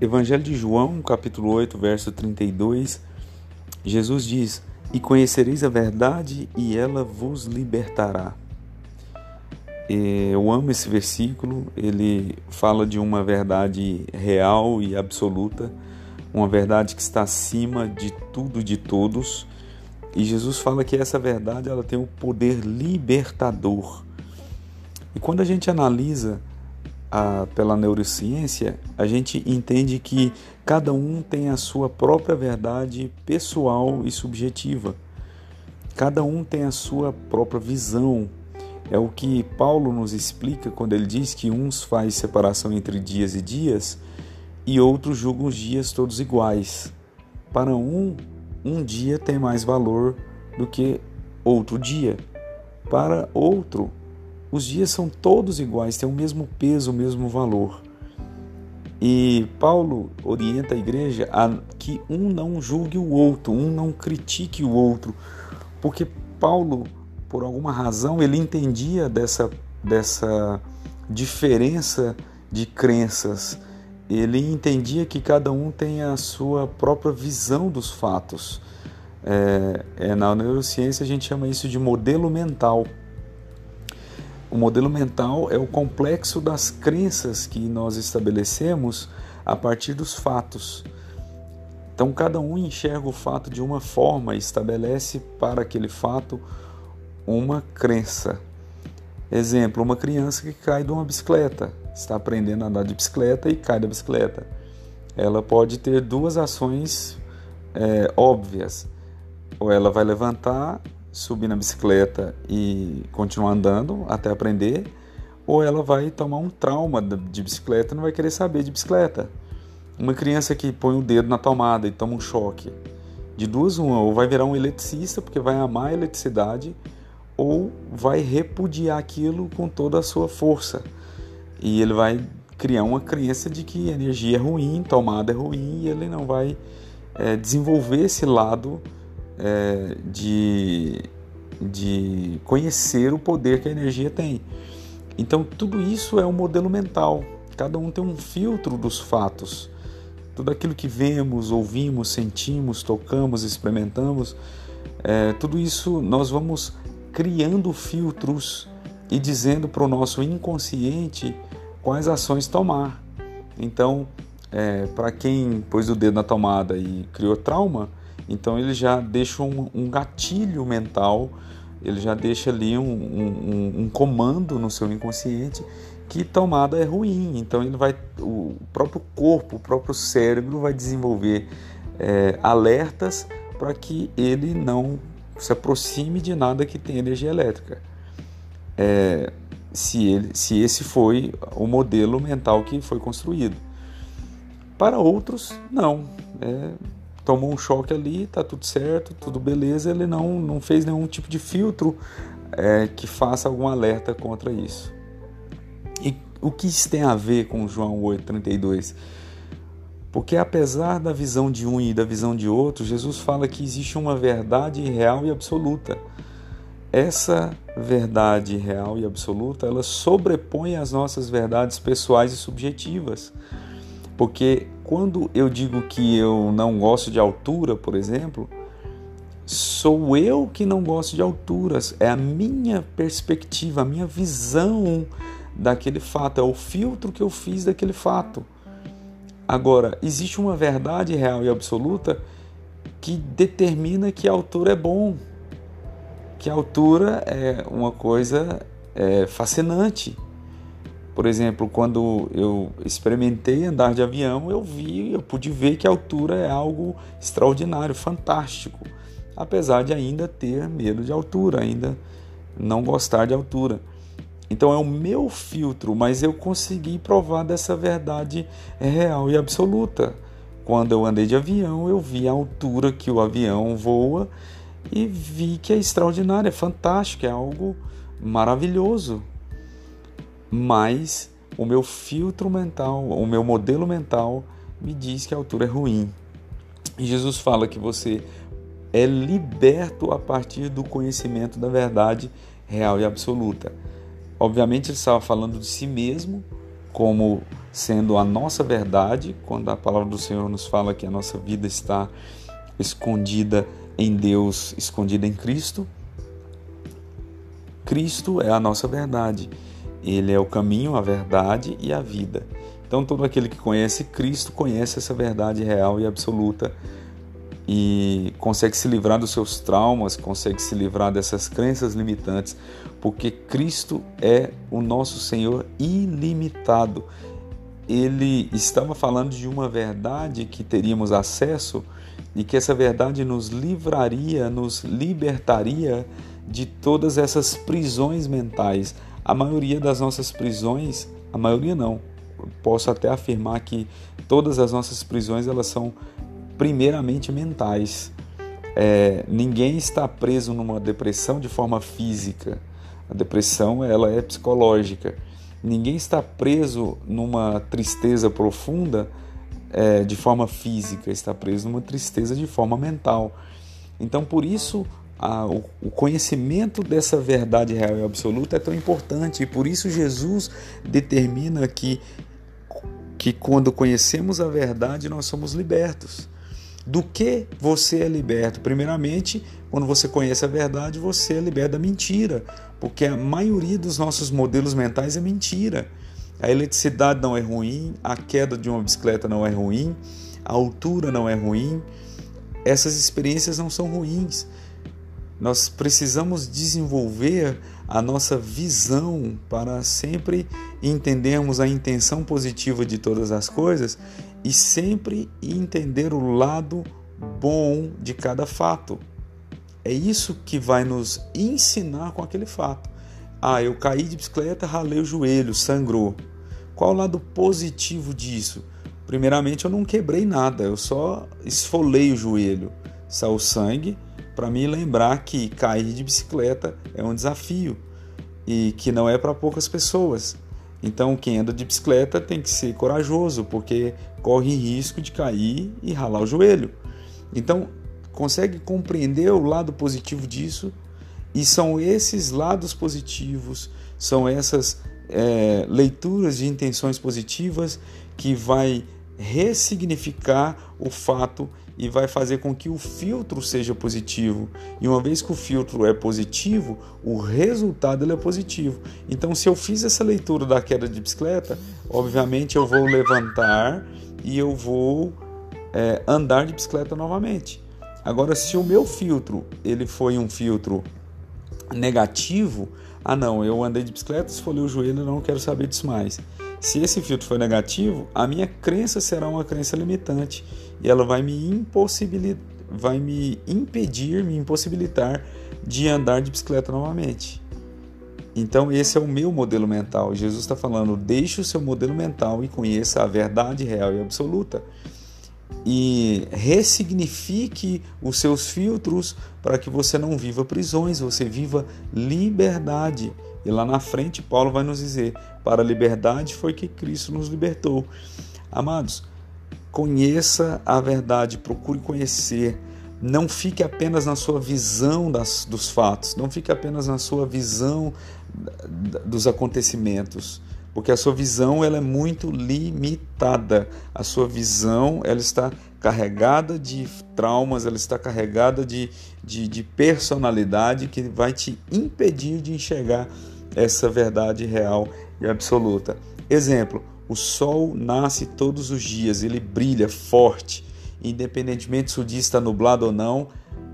Evangelho de João, capítulo 8, verso 32, Jesus diz: E conhecereis a verdade, e ela vos libertará. Eu amo esse versículo, ele fala de uma verdade real e absoluta, uma verdade que está acima de tudo e de todos. E Jesus fala que essa verdade ela tem o um poder libertador. E quando a gente analisa a, pela neurociência, a gente entende que cada um tem a sua própria verdade pessoal e subjetiva. Cada um tem a sua própria visão. É o que Paulo nos explica quando ele diz que uns faz separação entre dias e dias e outros julgam os dias todos iguais. Para um, um dia tem mais valor do que outro dia. Para outro, os dias são todos iguais, têm o mesmo peso, o mesmo valor. E Paulo orienta a igreja a que um não julgue o outro, um não critique o outro, porque Paulo, por alguma razão, ele entendia dessa, dessa diferença de crenças. Ele entendia que cada um tem a sua própria visão dos fatos. É, é, na neurociência a gente chama isso de modelo mental. O modelo mental é o complexo das crenças que nós estabelecemos a partir dos fatos. Então, cada um enxerga o fato de uma forma e estabelece para aquele fato uma crença. Exemplo: uma criança que cai de uma bicicleta, está aprendendo a andar de bicicleta e cai da bicicleta. Ela pode ter duas ações é, óbvias. Ou ela vai levantar subir na bicicleta e continuar andando até aprender, ou ela vai tomar um trauma de bicicleta e não vai querer saber de bicicleta. Uma criança que põe o dedo na tomada e toma um choque, de duas uma, ou vai virar um eletricista porque vai amar a eletricidade, ou vai repudiar aquilo com toda a sua força. E ele vai criar uma crença de que energia é ruim, tomada é ruim, e ele não vai é, desenvolver esse lado é, de, de conhecer o poder que a energia tem. Então, tudo isso é um modelo mental. Cada um tem um filtro dos fatos. Tudo aquilo que vemos, ouvimos, sentimos, tocamos, experimentamos, é, tudo isso nós vamos criando filtros e dizendo para o nosso inconsciente quais ações tomar. Então, é, para quem pôs o dedo na tomada e criou trauma, então ele já deixa um, um gatilho mental, ele já deixa ali um, um, um, comando no seu inconsciente que tomada é ruim. Então ele vai, o próprio corpo, o próprio cérebro vai desenvolver é, alertas para que ele não se aproxime de nada que tenha energia elétrica. É, se, ele, se esse foi o modelo mental que foi construído. Para outros, não. É, tomou um choque ali, tá tudo certo, tudo beleza, ele não, não fez nenhum tipo de filtro é, que faça algum alerta contra isso. E o que isso tem a ver com João 8,32? Porque apesar da visão de um e da visão de outro, Jesus fala que existe uma verdade real e absoluta. Essa verdade real e absoluta, ela sobrepõe as nossas verdades pessoais e subjetivas. Porque quando eu digo que eu não gosto de altura, por exemplo, sou eu que não gosto de alturas, é a minha perspectiva, a minha visão daquele fato, é o filtro que eu fiz daquele fato. Agora, existe uma verdade real e absoluta que determina que a altura é bom, que a altura é uma coisa é, fascinante. Por exemplo, quando eu experimentei andar de avião, eu vi, eu pude ver que a altura é algo extraordinário, fantástico, apesar de ainda ter medo de altura, ainda não gostar de altura. Então é o meu filtro, mas eu consegui provar dessa verdade real e absoluta. Quando eu andei de avião, eu vi a altura que o avião voa e vi que é extraordinário, é fantástico, é algo maravilhoso mas o meu filtro mental, o meu modelo mental me diz que a altura é ruim. E Jesus fala que você é liberto a partir do conhecimento da verdade real e absoluta. Obviamente, ele estava falando de si mesmo, como sendo a nossa verdade, quando a palavra do Senhor nos fala que a nossa vida está escondida em Deus, escondida em Cristo. Cristo é a nossa verdade. Ele é o caminho, a verdade e a vida. Então, todo aquele que conhece Cristo conhece essa verdade real e absoluta e consegue se livrar dos seus traumas, consegue se livrar dessas crenças limitantes, porque Cristo é o nosso Senhor ilimitado. Ele estava falando de uma verdade que teríamos acesso e que essa verdade nos livraria, nos libertaria de todas essas prisões mentais. A maioria das nossas prisões, a maioria não, posso até afirmar que todas as nossas prisões elas são primeiramente mentais. É, ninguém está preso numa depressão de forma física. A depressão ela é psicológica. Ninguém está preso numa tristeza profunda é, de forma física. Está preso numa tristeza de forma mental. Então, por isso, a, o, o conhecimento dessa verdade real e absoluta é tão importante. E por isso Jesus determina que que quando conhecemos a verdade nós somos libertos. Do que você é liberto? Primeiramente, quando você conhece a verdade, você é liberto da mentira, porque a maioria dos nossos modelos mentais é mentira. A eletricidade não é ruim, a queda de uma bicicleta não é ruim, a altura não é ruim. Essas experiências não são ruins. Nós precisamos desenvolver a nossa visão para sempre entendermos a intenção positiva de todas as coisas e sempre entender o lado bom de cada fato. É isso que vai nos ensinar com aquele fato. Ah, eu caí de bicicleta, ralei o joelho, sangrou. Qual o lado positivo disso? Primeiramente, eu não quebrei nada, eu só esfolei o joelho. Saiu sangue para me lembrar que cair de bicicleta é um desafio e que não é para poucas pessoas. Então, quem anda de bicicleta tem que ser corajoso, porque corre risco de cair e ralar o joelho. Então, consegue compreender o lado positivo disso? E são esses lados positivos, são essas é, leituras de intenções positivas que vai ressignificar o fato e vai fazer com que o filtro seja positivo. E uma vez que o filtro é positivo, o resultado ele é positivo. Então, se eu fiz essa leitura da queda de bicicleta, obviamente eu vou levantar e eu vou é, andar de bicicleta novamente. Agora, se o meu filtro ele foi um filtro negativo, ah não, eu andei de bicicleta, esfolei o joelho, não quero saber disso mais. Se esse filtro for negativo, a minha crença será uma crença limitante e ela vai me impossibilitar, vai me impedir, me impossibilitar de andar de bicicleta novamente. Então esse é o meu modelo mental. Jesus está falando: deixe o seu modelo mental e conheça a verdade real e absoluta. E ressignifique os seus filtros para que você não viva prisões, você viva liberdade. E lá na frente, Paulo vai nos dizer: para a liberdade foi que Cristo nos libertou. Amados, conheça a verdade, procure conhecer. Não fique apenas na sua visão das, dos fatos, não fique apenas na sua visão dos acontecimentos, porque a sua visão ela é muito limitada. A sua visão ela está carregada de traumas, ela está carregada de, de, de personalidade que vai te impedir de enxergar essa verdade real e absoluta. Exemplo: o sol nasce todos os dias, ele brilha forte, independentemente se o dia está nublado ou não.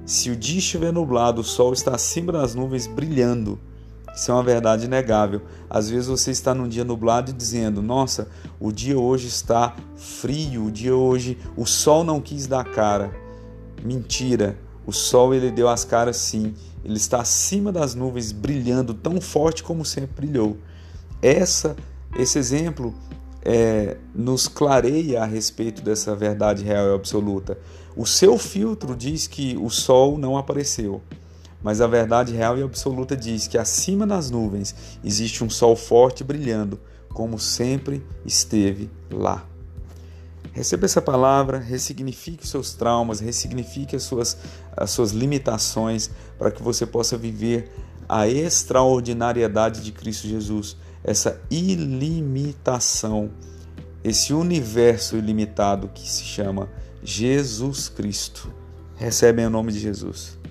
Se o dia estiver nublado, o sol está acima das nuvens brilhando. Isso é uma verdade inegável. Às vezes você está num dia nublado e dizendo: Nossa, o dia hoje está frio, o dia hoje, o sol não quis dar cara. Mentira. O sol ele deu as caras sim. Ele está acima das nuvens, brilhando tão forte como sempre brilhou. Essa, esse exemplo é, nos clareia a respeito dessa verdade real e absoluta. O seu filtro diz que o sol não apareceu, mas a verdade real e absoluta diz que acima das nuvens existe um sol forte brilhando, como sempre esteve lá. Receba essa palavra, ressignifique os seus traumas, ressignifique as suas, as suas limitações, para que você possa viver a extraordinariedade de Cristo Jesus, essa ilimitação. esse universo ilimitado que se chama Jesus Cristo, recebem o nome de Jesus.